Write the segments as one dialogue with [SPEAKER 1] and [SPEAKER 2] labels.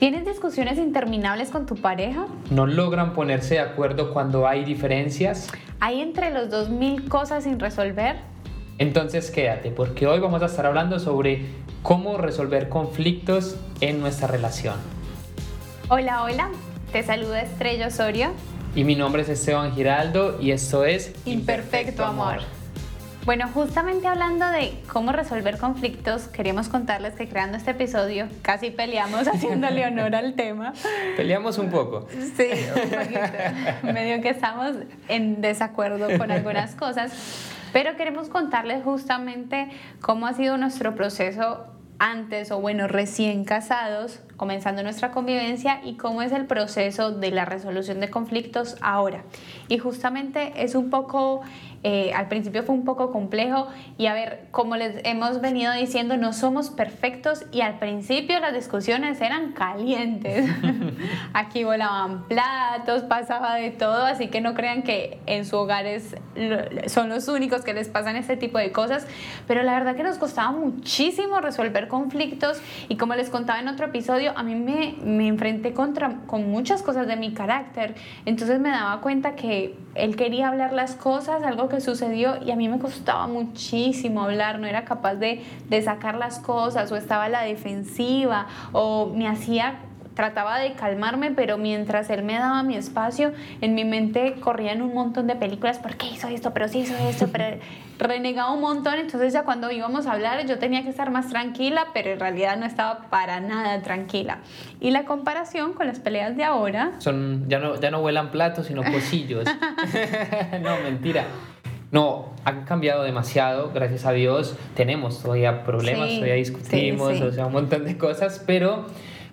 [SPEAKER 1] ¿Tienes discusiones interminables con tu pareja?
[SPEAKER 2] ¿No logran ponerse de acuerdo cuando hay diferencias?
[SPEAKER 1] ¿Hay entre los dos mil cosas sin resolver?
[SPEAKER 2] Entonces quédate, porque hoy vamos a estar hablando sobre cómo resolver conflictos en nuestra relación.
[SPEAKER 1] Hola, hola, te saluda Estrella Osorio.
[SPEAKER 2] Y mi nombre es Esteban Giraldo y esto es
[SPEAKER 1] Imperfecto, Amor. Bueno, justamente hablando de cómo resolver conflictos, queríamos contarles que creando este episodio casi peleamos haciéndole honor al tema.
[SPEAKER 2] Peleamos un poco.
[SPEAKER 1] Sí, un poquito. Medio que estamos en desacuerdo con algunas cosas, pero queremos contarles justamente cómo ha sido nuestro proceso antes o bueno, recién casados, comenzando nuestra convivencia y cómo es el proceso de la resolución de conflictos ahora. Y justamente es un poco eh, al principio fue un poco complejo y a ver, como les hemos venido diciendo, no somos perfectos y al principio las discusiones eran calientes. Aquí volaban platos, pasaba de todo, así que no crean que en su hogar son los únicos que les pasan este tipo de cosas, pero la verdad que nos costaba muchísimo resolver conflictos y como les contaba en otro episodio, a mí me, me enfrenté contra, con muchas cosas de mi carácter, entonces me daba cuenta que él quería hablar las cosas, algo que sucedió y a mí me costaba muchísimo hablar, no era capaz de, de sacar las cosas o estaba a la defensiva o me hacía trataba de calmarme, pero mientras él me daba mi espacio, en mi mente corrían un montón de películas, ¿por qué hizo esto? Pero sí hizo esto, pero renegaba un montón, entonces ya cuando íbamos a hablar yo tenía que estar más tranquila, pero en realidad no estaba para nada tranquila. Y la comparación con las peleas de ahora...
[SPEAKER 2] Son, ya, no, ya no vuelan platos, sino pocillos. no, mentira. No, han cambiado demasiado, gracias a Dios. Tenemos todavía problemas, todavía discutimos, o sea, un montón de cosas, pero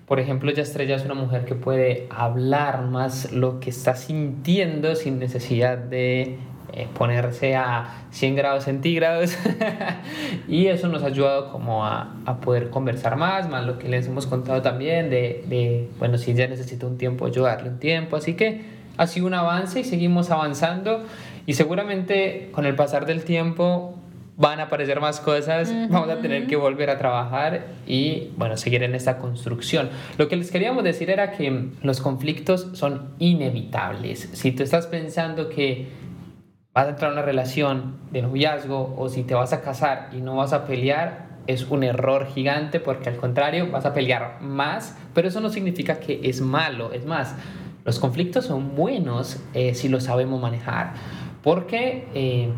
[SPEAKER 2] por ejemplo, ya Estrella es una mujer que puede hablar más lo que está sintiendo sin necesidad de eh, ponerse a 100 grados centígrados. Y eso nos ha ayudado como a, a, poder conversar más, más lo que les hemos contado también de, de, bueno, si ya necesita un tiempo, ayudarle un tiempo, así que ha sido un avance y seguimos avanzando. Y seguramente con el pasar del tiempo van a aparecer más cosas, vamos a tener que volver a trabajar y, bueno, seguir en esta construcción. Lo que les queríamos decir era que los conflictos son inevitables. Si tú estás pensando que vas a entrar a una relación de noviazgo o si te vas a casar y no vas a pelear, es un error gigante porque al contrario vas a pelear más, pero eso no significa que es malo. Es más, los conflictos son buenos eh, si los sabemos manejar. Porque... Eh,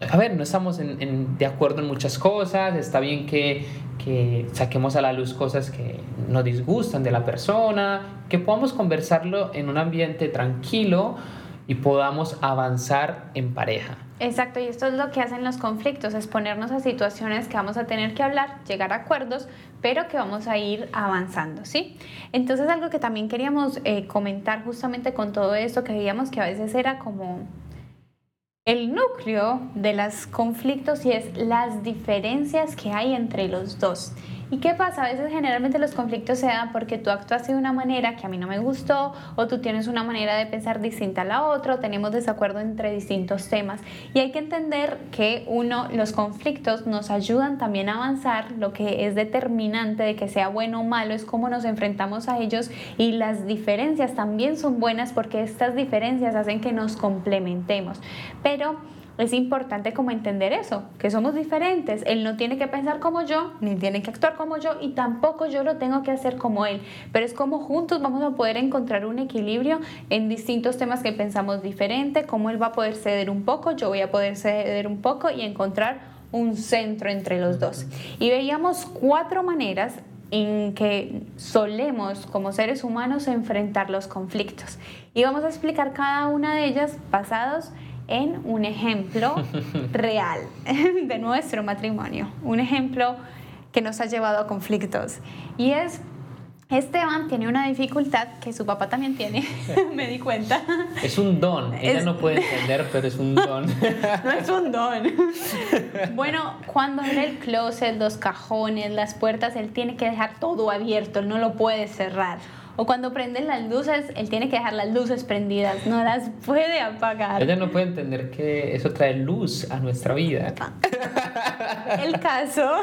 [SPEAKER 2] a ver, no estamos de acuerdo en muchas cosas, está bien que, que, saquemos a la luz cosas que nos disgustan de la persona, que podamos conversarlo en un ambiente tranquilo y podamos avanzar en pareja.
[SPEAKER 1] Exacto, y esto es lo que hacen los conflictos, es ponernos a situaciones que vamos a tener que hablar, llegar a acuerdos, pero que vamos a ir avanzando, ¿sí? Entonces algo que también queríamos eh, comentar justamente con todo esto, que veíamos que a veces era como el núcleo de los conflictos y es las diferencias que hay entre los dos. ¿Y qué pasa? A veces generalmente los conflictos se dan porque tú actúas de una manera que a mí no me gustó o tú tienes una manera de pensar distinta a la otra o tenemos desacuerdo entre distintos temas. Y hay que entender que uno, los conflictos nos ayudan también a avanzar. Lo que es determinante de que sea bueno o malo es cómo nos enfrentamos a ellos y las diferencias también son buenas porque estas diferencias hacen que nos complementemos. Pero es importante como entender eso, que somos diferentes. Él no tiene que pensar como yo, ni tiene que actuar como yo, y tampoco yo lo tengo que hacer como él. Pero es como juntos vamos a poder encontrar un equilibrio en distintos temas que pensamos diferente, cómo él va a poder ceder un poco, yo voy a poder ceder un poco y encontrar un centro entre los dos. Y veíamos cuatro maneras en que solemos como seres humanos enfrentar los conflictos. Y vamos a explicar cada una de ellas basados en un ejemplo real de nuestro matrimonio, un ejemplo que nos ha llevado a conflictos. Y es, Esteban tiene una dificultad que su papá también tiene, me di cuenta.
[SPEAKER 2] Es un don, ella no puede entender, pero es un don.
[SPEAKER 1] no es un don. bueno, cuando abre el closet, los cajones, las puertas, él tiene que dejar todo abierto, no lo puede cerrar o cuando prenden las luces, él tiene que dejar las luces prendidas, no las puede apagar.
[SPEAKER 2] Ella no puede entender que eso trae luz a nuestra vida.
[SPEAKER 1] El caso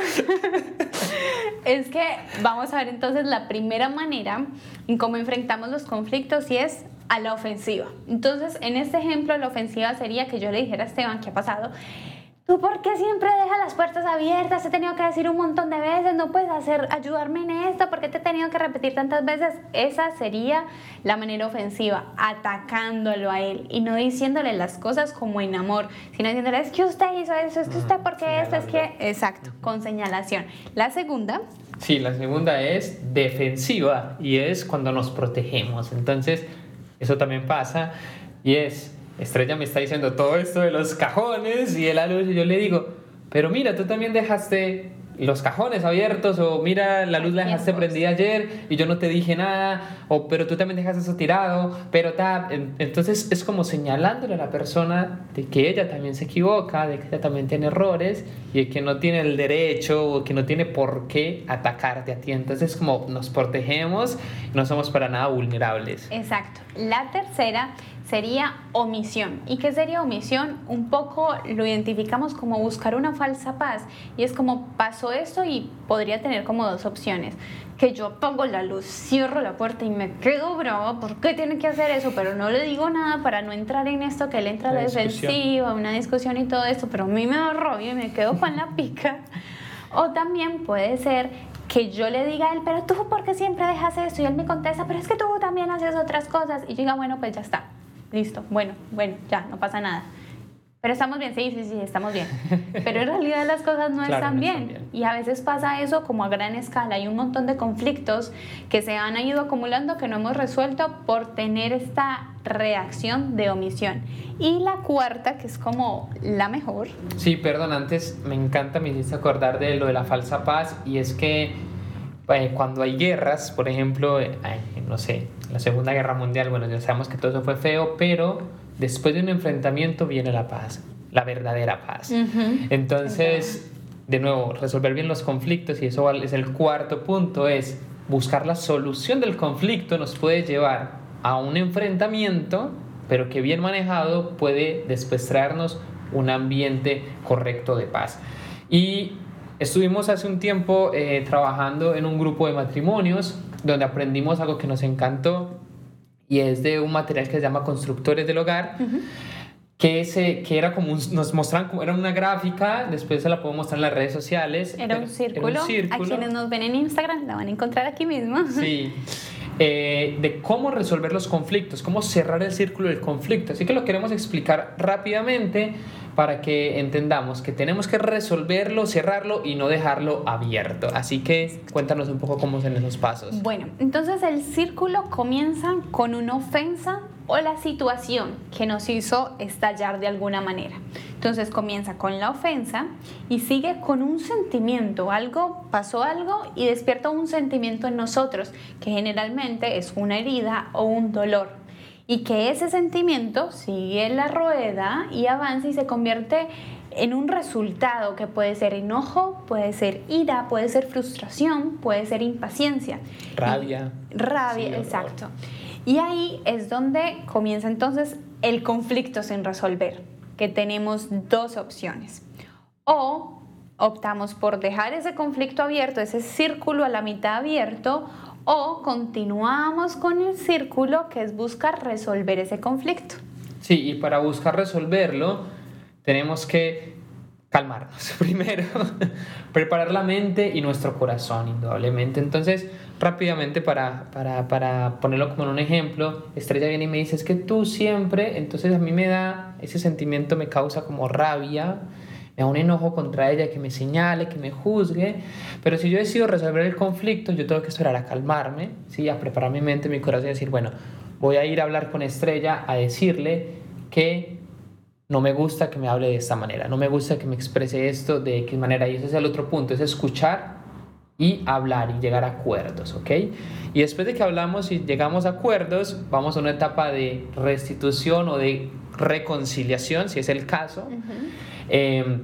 [SPEAKER 1] es que vamos a ver entonces la primera manera en cómo enfrentamos los conflictos y es a la ofensiva. Entonces, en este ejemplo, la ofensiva sería que yo le dijera a Esteban, ¿qué ha pasado? ¿Tú por qué siempre dejas las puertas abiertas? Te he tenido que decir un montón de veces, no puedes hacer, ayudarme en esto, ¿por qué te he tenido que repetir tantas veces? Esa sería la manera ofensiva, atacándolo a él y no diciéndole las cosas como en amor, sino diciéndole, es que usted hizo eso, es que usted por qué esto, es que... Exacto, con señalación. La segunda...
[SPEAKER 2] Sí, la segunda es defensiva y es cuando nos protegemos. Entonces, eso también pasa y es Estrella me está diciendo todo esto de los cajones y el luz y yo le digo, pero mira, tú también dejaste los cajones abiertos o mira, la luz la dejaste prendida ayer y yo no te dije nada o pero tú también dejaste eso tirado, pero ta, entonces es como señalándole a la persona de que ella también se equivoca, de que ella también tiene errores y de que no tiene el derecho o que no tiene por qué atacarte a ti. Entonces como nos protegemos, no somos para nada vulnerables.
[SPEAKER 1] Exacto. La tercera sería omisión. ¿Y qué sería omisión? Un poco lo identificamos como buscar una falsa paz. Y es como pasó esto y podría tener como dos opciones. Que yo pongo la luz, cierro la puerta y me quedo bravo. ¿Por qué tiene que hacer eso? Pero no le digo nada para no entrar en esto que él entra a la defensiva, una discusión y todo esto. Pero a mí me da rabia y me quedo con la pica. O también puede ser que yo le diga a él, pero tú, ¿por qué siempre dejas esto? Y él me contesta, pero es que tú también haces otras cosas. Y yo diga, bueno, pues ya está listo, bueno, bueno, ya, no pasa nada. Pero estamos bien, sí, sí, sí, estamos bien. Pero en realidad las cosas no, están, bien. Y a veces pasa eso como a gran escala. Hay un montón de conflictos que se han ido acumulando que no hemos resuelto por tener esta reacción de omisión. Y la cuarta, que es como la mejor.
[SPEAKER 2] Sí, perdón, antes me encanta, me hiciste acordar de lo de la falsa paz y es que eh, cuando hay guerras, por ejemplo, eh, no sé, la Segunda Guerra Mundial, bueno, ya sabemos que todo eso fue feo, pero después de un enfrentamiento viene la paz, la verdadera paz. Entonces, de nuevo, resolver bien los conflictos, y eso es el cuarto punto, es buscar la solución del conflicto nos puede llevar a un enfrentamiento, pero que bien manejado puede después traernos un ambiente correcto de paz. Y estuvimos hace un tiempo eh, trabajando en un grupo de matrimonios donde aprendimos algo que nos encantó y es de un material que se llama Constructores del Hogar. Que, ese, que era como nos mostraban como era una gráfica, después se la puedo mostrar en las redes sociales.
[SPEAKER 1] Era un círculo. A quienes nos ven en Instagram la van a encontrar aquí mismo.
[SPEAKER 2] Sí. Eh, de cómo resolver los conflictos, cómo cerrar el círculo del conflicto. Así que lo queremos explicar rápidamente para que entendamos que tenemos que resolverlo, cerrarlo y no dejarlo abierto. Así que cuéntanos un poco cómo son esos pasos.
[SPEAKER 1] Bueno, entonces el círculo comienza con una ofensa o la situación que nos hizo estallar de alguna manera. Entonces comienza con la ofensa y sigue con un sentimiento, algo pasó algo y despierta un sentimiento en nosotros, que generalmente es una herida o un dolor y que ese sentimiento sigue la rueda y avanza y se convierte en un resultado que puede ser enojo, puede ser ira, puede ser frustración, puede ser impaciencia.
[SPEAKER 2] Rabia.
[SPEAKER 1] rabia, exacto. Y ahí es donde comienza entonces el conflicto sin resolver, que tenemos dos opciones. O optamos por dejar ese conflicto abierto, ese círculo a la mitad abierto, o continuamos con el círculo que es buscar resolver ese conflicto.
[SPEAKER 2] Sí, y para buscar resolverlo tenemos que calmarnos primero, preparar la mente y nuestro corazón, indudablemente. Entonces, rápidamente para, para, para, ponerlo como en un ejemplo, Estrella viene y me dice, es que tú siempre, entonces a mí me da, ese sentimiento me causa como rabia, me da un enojo contra ella, que me señale, que me juzgue. Pero si yo decido resolver el conflicto, yo tengo que esperar a calmarme, ¿sí? a preparar mi mente, mi corazón y decir, bueno, voy a ir a hablar con Estrella, a decirle que no me gusta que me hable de esta manera, no me gusta que me exprese esto de X manera. Y ese es el otro punto, es escuchar y hablar y llegar a acuerdos, ¿ok? Y después de que hablamos y llegamos a acuerdos, vamos a una etapa de restitución o de reconciliación, si es el caso. Em,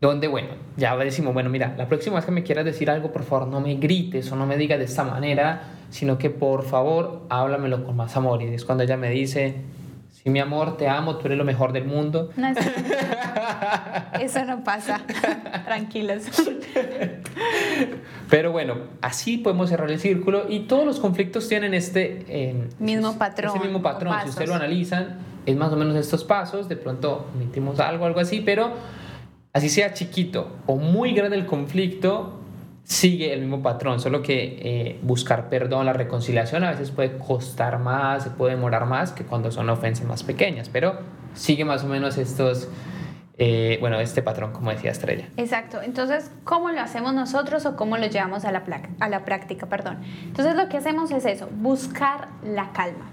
[SPEAKER 2] donde, bueno, ya decimos, bueno, mira, la próxima vez que me quieras decir algo, por favor, no me grites o no me digas de esta manera, sino que por favor, háblamelo con más amor. Y es cuando ella me dice, sí, mi amor, te amo, tú eres lo mejor del mundo.
[SPEAKER 1] No, eso, eso no pasa. Tranquilos.
[SPEAKER 2] Pero bueno, así podemos cerrar el círculo y todos los conflictos tienen este
[SPEAKER 1] eh, mismo patrón.
[SPEAKER 2] Este mismo patrón. Si ustedes lo analizan, es más o menos estos pasos. De pronto emitimos algo, algo así, pero así sea chiquito o muy grande el conflicto, sigue el mismo patrón, solo que eh, buscar perdón, la reconciliación a veces puede costar más, se puede demorar más que cuando son ofensas más pequeñas, pero sigue más o menos estos, eh, bueno, este patrón, como decía Estrella.
[SPEAKER 1] Exacto, entonces, ¿cómo lo hacemos nosotros o cómo lo llevamos a la, a la práctica? Perdón. Entonces, lo que hacemos es eso, buscar la calma.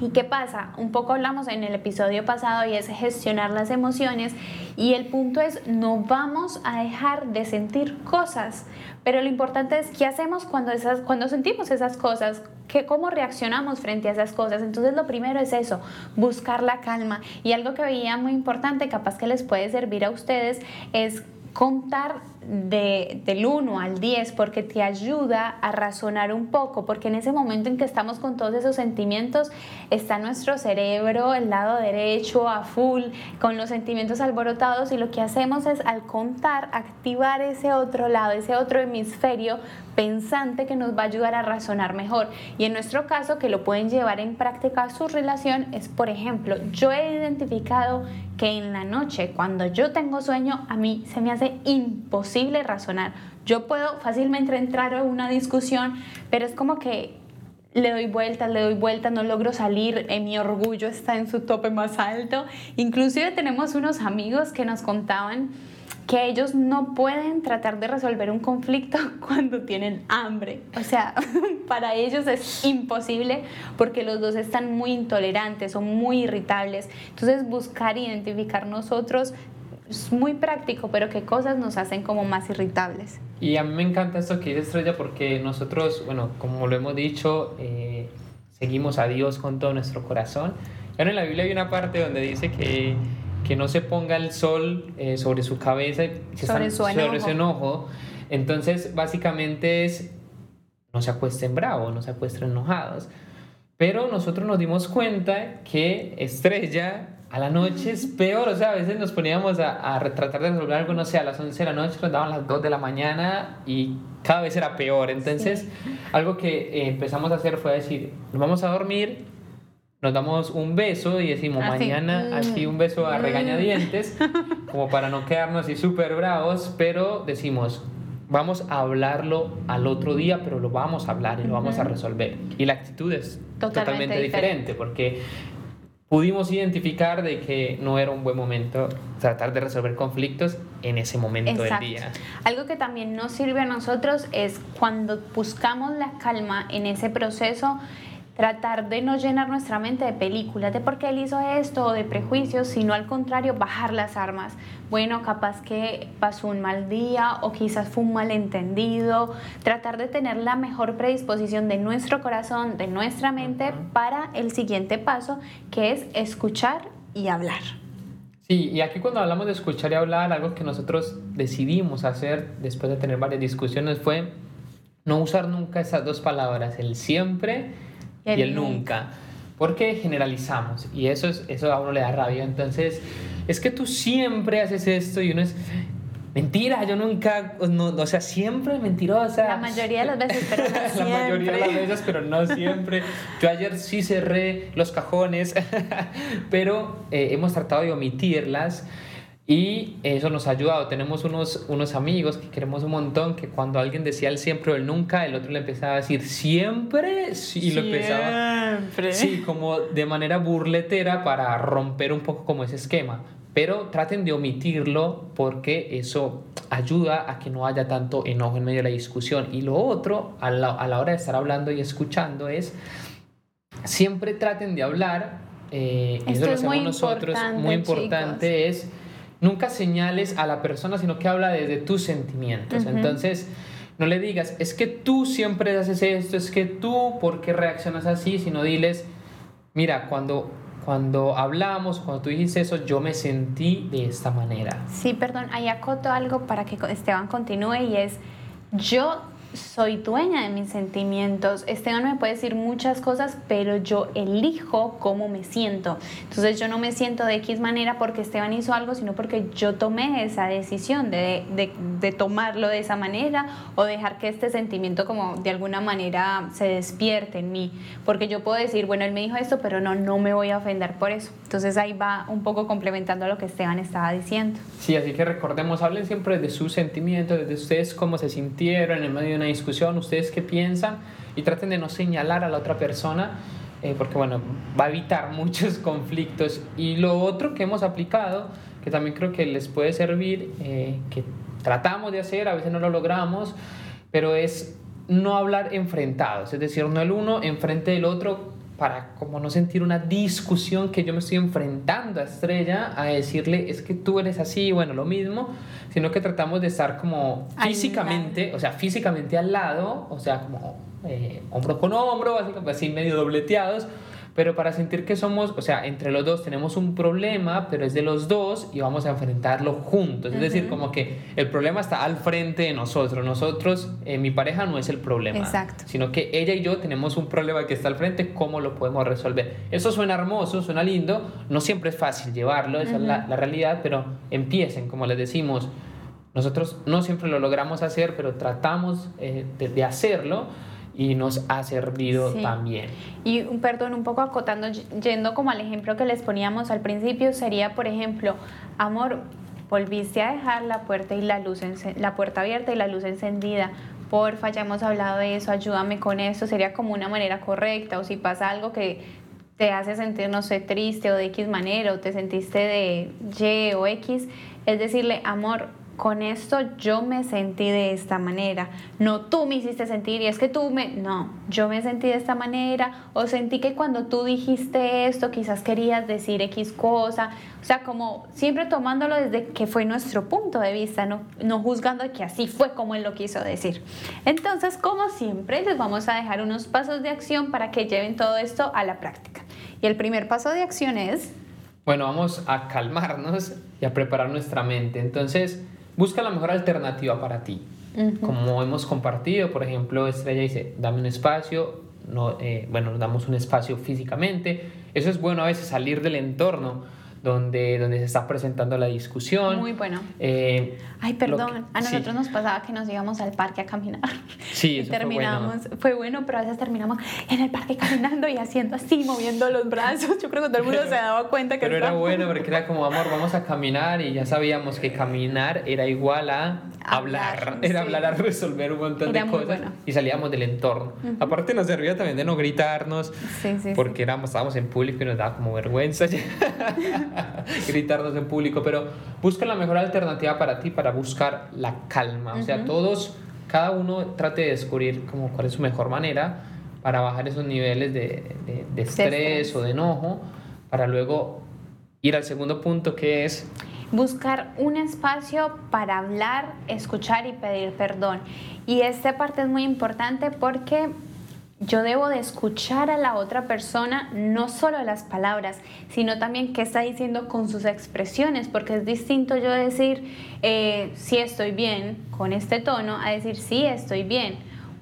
[SPEAKER 1] ¿Y qué pasa? Un poco hablamos en el episodio pasado y es gestionar las emociones y el punto es no vamos a dejar de sentir cosas, pero lo importante es qué hacemos cuando, esas, cuando sentimos esas cosas, que, cómo reaccionamos frente a esas cosas. Entonces lo primero es eso, buscar la calma y algo que veía muy importante, capaz que les puede servir a ustedes, es contar de, del 1 al 10 porque te ayuda a razonar un poco, porque en ese momento en que estamos con todos esos sentimientos está nuestro cerebro, el lado derecho a full, con los sentimientos alborotados y lo que hacemos es al contar activar ese otro lado, ese otro hemisferio pensante que nos va a ayudar a razonar mejor. Y en nuestro caso, que lo pueden llevar en práctica su relación, es, por ejemplo, yo he identificado que en la noche, cuando yo tengo sueño, a mí se me hace imposible razonar. Yo puedo fácilmente entrar a una discusión, pero es como que le doy vueltas, le doy vueltas, no logro salir, eh, mi orgullo está en su tope más alto. Inclusive tenemos unos amigos que nos contaban que ellos no pueden tratar de resolver un conflicto cuando tienen hambre. O sea, para ellos es imposible porque los dos están muy intolerantes, son muy irritables. Entonces, buscar identificar nosotros es muy práctico, pero qué cosas nos hacen como más irritables.
[SPEAKER 2] Y a mí me encanta esto que dice Estrella porque nosotros, bueno, como lo hemos dicho, eh, seguimos a Dios con todo nuestro corazón. Ahora en la Biblia hay una parte donde dice que que no se ponga el sol eh, sobre su cabeza,
[SPEAKER 1] sobre, su enojo.
[SPEAKER 2] sobre su enojo. Entonces, básicamente es, no se acuesten bravos, no se acuesten enojados. Pero nosotros nos dimos cuenta que Estrella a la noche es peor, o sea, a veces nos poníamos a, a tratar de resolver algo, no sé, a las 11 de la noche, nos daban las 2 de la mañana y cada vez era peor. Entonces, algo que eh, empezamos a hacer fue decir, nos vamos a dormir nos damos un beso y decimos mañana mm. así un beso a mm. regañadientes, como para no quedarnos así súper bravos, pero decimos, vamos a hablarlo al otro día, pero lo vamos a hablar y lo vamos a resolver. Y la actitud es totalmente, diferente. porque pudimos identificar de que no era un buen momento tratar de resolver conflictos en ese momento del día.
[SPEAKER 1] Algo que también nos sirve a nosotros es cuando buscamos la calma en ese proceso, tratar de no llenar nuestra mente de películas de por qué él hizo esto o de prejuicios, sino al contrario, bajar las armas. Bueno, capaz que pasó un mal día o quizás fue un malentendido, tratar de tener la mejor predisposición de nuestro corazón, de nuestra mente para el siguiente paso, que es escuchar y hablar.
[SPEAKER 2] Sí, y aquí cuando hablamos de escuchar y hablar, algo que nosotros decidimos hacer después de tener varias discusiones fue no usar nunca esas dos palabras, el siempre y el, nunca. Porque generalizamos y eso, es, eso a uno le da rabia. Entonces, es que tú siempre haces esto y uno es, mentira, yo nunca, no, o sea, siempre mentirosa.
[SPEAKER 1] La mayoría de las veces, pero no siempre.
[SPEAKER 2] La mayoría de las veces, pero no siempre. Yo ayer sí cerré los cajones, pero eh, hemos tratado de omitirlas. Y eso nos ha ayudado. Tenemos unos, unos amigos que queremos un montón, que cuando alguien decía el siempre o el nunca, el otro le empezaba a decir siempre, sí, y lo empezaba. Sí, como de manera burletera para romper un poco como ese esquema. Pero traten de omitirlo porque eso ayuda a que no haya tanto enojo en medio de la discusión. Y lo otro, a la, a la hora de estar hablando y escuchando, es siempre traten de hablar. Eh, eso lo hacemos nosotros, muy importante es nunca señales a la persona, sino que habla desde tus sentimientos. Entonces, no le digas, es que tú siempre haces esto, es que tú, ¿por qué reaccionas así? Sino diles, mira, cuando, cuando hablamos, cuando tú dijiste eso, yo me sentí de esta manera.
[SPEAKER 1] Sí, perdón, ahí acoto algo para que Esteban continúe y es, yo soy dueña de mis sentimientos. Esteban me puede decir muchas cosas, pero yo elijo cómo me siento. Entonces yo no me siento de X manera porque Esteban hizo algo, sino porque yo tomé esa decisión de, de, de tomarlo de esa manera o dejar que este sentimiento como de alguna manera se despierte en mí. Porque yo puedo decir, bueno, él me dijo esto, pero no, no me voy a ofender por eso. Entonces ahí va un poco complementando lo que Esteban estaba diciendo.
[SPEAKER 2] Sí, así que recordemos, hablen siempre de sus sentimientos, de ustedes cómo se sintieron en medio de una discusión, ustedes qué piensan y traten de no señalar a la otra persona. Eh, porque bueno, va a evitar muchos conflictos. Y lo otro que hemos aplicado, que también creo que les puede servir, eh, que tratamos de hacer, a veces no lo logramos, pero es no hablar enfrentados, es decir, no el uno enfrente del otro para como no sentir una discusión que yo me estoy enfrentando a Estrella a decirle es que tú eres así, bueno, lo mismo, sino que tratamos de estar como físicamente, o sea, físicamente al lado, o sea, como eh, hombro con hombro, así medio dobleteados, pero para sentir que somos, o sea, entre los dos tenemos un problema, pero es de los dos y vamos a enfrentarlo juntos. Es decir, como que el problema está al frente de nosotros. Nosotros, eh, mi pareja no es el problema, Exacto. sino que ella y yo tenemos un problema que está al frente, ¿cómo lo podemos resolver? Eso suena hermoso, suena lindo, no siempre es fácil llevarlo, esa es la, la realidad, pero empiecen, como les decimos. Nosotros no siempre lo logramos hacer, pero tratamos eh, de, de hacerlo y nos ha servido también.
[SPEAKER 1] Y un perdón, un poco acotando, yendo como al ejemplo que les poníamos al principio, sería, por ejemplo, amor, volviste a dejar la puerta y la luz la puerta abierta y la luz encendida. Porfa, ya hemos hablado de eso, ayúdame con eso, sería como una manera correcta, o si pasa algo que te hace sentir, no sé, triste o de X manera, o te sentiste de Y o X, es decirle, amor, con esto yo me sentí de esta manera. No tú me hiciste sentir y es que tú me... No, yo me sentí de esta manera o sentí que cuando tú dijiste esto quizás querías decir X cosa. O sea, como siempre tomándolo desde que fue nuestro punto de vista, no, no juzgando que así fue como él lo quiso decir. Entonces, como siempre, les vamos a dejar unos pasos de acción para que lleven todo esto a la práctica. Y el primer paso de acción es...
[SPEAKER 2] Bueno, vamos a calmarnos y a preparar nuestra mente. Entonces, busca la mejor alternativa para ti. Como hemos compartido, por ejemplo, Estrella dice, dame un espacio, no, eh, bueno, nos damos un espacio físicamente. Eso es bueno a veces salir del entorno donde, donde se está presentando la discusión.
[SPEAKER 1] Muy bueno. Eh, Ay, perdón, a nosotros nos pasaba que nos íbamos al parque a caminar.
[SPEAKER 2] Sí,
[SPEAKER 1] eso terminamos, fue bueno. fue bueno. pero a veces terminamos en el parque caminando y haciendo así, moviendo los brazos. Yo creo que todo el mundo se daba cuenta que...
[SPEAKER 2] Pero era bueno porque era como, amor, vamos a caminar y ya sabíamos que caminar era igual a hablar, era hablar a resolver un montón de cosas y salíamos del entorno. Aparte nos servía también de no gritarnos porque éramos, estábamos en público y nos daba como vergüenza gritarnos en público, pero busca la mejor alternativa para ti para buscar la calma. O sea, todos, cada uno trate de descubrir como cuál es su mejor manera para bajar esos niveles de, de, de estrés o de enojo, para luego ir al segundo punto que es
[SPEAKER 1] buscar un espacio para hablar, escuchar y pedir perdón. Y esta parte es muy importante porque yo debo de escuchar a la otra persona no solo las palabras, sino también qué está diciendo con sus expresiones, porque es distinto yo decir eh, sí estoy bien con este tono a decir sí estoy bien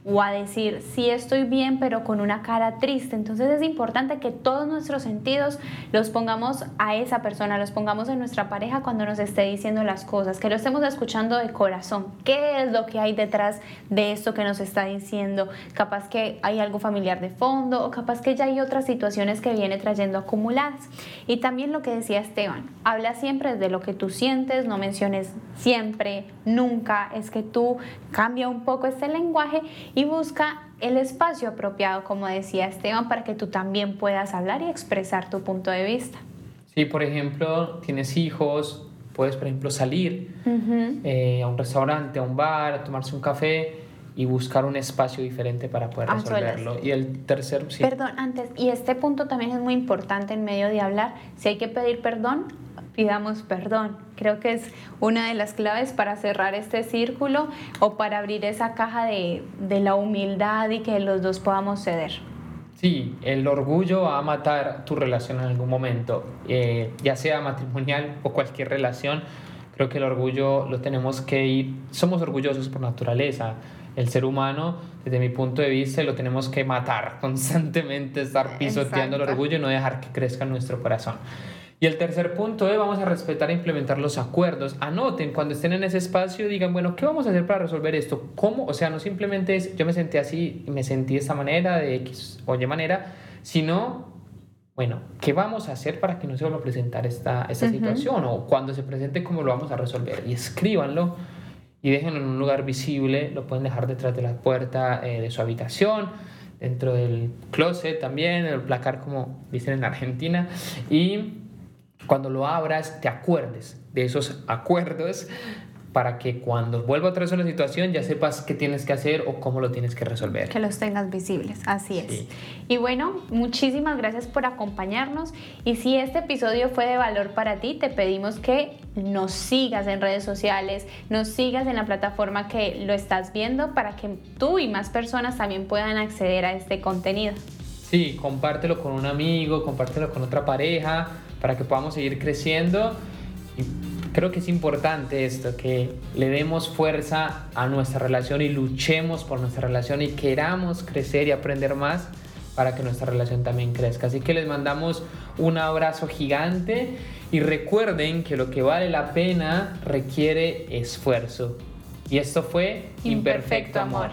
[SPEAKER 1] o a decir, sí estoy bien, pero con una cara triste. Entonces es importante que todos nuestros sentidos los pongamos a esa persona, los pongamos en nuestra pareja cuando nos esté diciendo las cosas, que lo estemos escuchando de corazón. ¿Qué es lo que hay detrás de esto que nos está diciendo? Capaz que hay algo familiar de fondo o capaz que ya hay otras situaciones que viene trayendo acumuladas. Y también lo que decía Esteban, habla siempre de lo que tú sientes, no menciones siempre, nunca, es que tú cambia un poco este lenguaje y busca el espacio apropiado, como decía Esteban, para que tú también puedas hablar y expresar tu punto de vista.
[SPEAKER 2] Sí, por ejemplo, tienes hijos, puedes, por ejemplo, salir eh, a un restaurante, a un bar, a tomarse un café y buscar un espacio diferente para poder resolverlo. Y el tercer, sí.
[SPEAKER 1] Perdón, antes, y este punto también es muy importante en medio de hablar, si hay que pedir perdón, pidamos perdón. Creo que es una de las claves para cerrar este círculo o para abrir esa caja de, la humildad y que los dos podamos ceder.
[SPEAKER 2] Sí, el orgullo va a matar tu relación en algún momento, eh, ya sea matrimonial o cualquier relación. Creo que el orgullo lo tenemos que ir, somos orgullosos por naturaleza, el ser humano, desde mi punto de vista, lo tenemos que matar constantemente, estar pisoteando el orgullo y no dejar que crezca nuestro corazón. Y el tercer punto es, vamos a respetar e implementar los acuerdos. Anoten, cuando estén en ese espacio, digan, bueno, ¿qué vamos a hacer para resolver esto? ¿Cómo? O sea, no simplemente es, yo me sentí así me sentí de esta manera, de X o Y manera, sino, bueno, ¿qué vamos a hacer para que no se vuelva a presentar esta, esta situación? O cuando se presente, ¿cómo lo vamos a resolver? Y escríbanlo y déjenlo en un lugar visible, lo pueden dejar detrás de la puerta eh, de su habitación, dentro del closet también, el placar como dicen en Argentina, y cuando lo abras te acuerdes de esos acuerdos para que cuando vuelva otra vez a una situación ya sepas qué tienes que hacer o cómo lo tienes que resolver.
[SPEAKER 1] Que los tengas visibles, así es. Y bueno, muchísimas gracias por acompañarnos y si este episodio fue de valor para ti, te pedimos que nos sigas en redes sociales, nos sigas en la plataforma que lo estás viendo para que tú y más personas también puedan acceder a este contenido.
[SPEAKER 2] Sí, compártelo con un amigo, compártelo con otra pareja para que podamos seguir creciendo. Y creo que es importante esto, que le demos fuerza a nuestra relación y luchemos por nuestra relación y queramos crecer y aprender más para que nuestra relación también crezca. Así que les mandamos un abrazo gigante y recuerden que lo que vale la pena requiere esfuerzo. Y esto fue
[SPEAKER 1] Imperfecto, amor.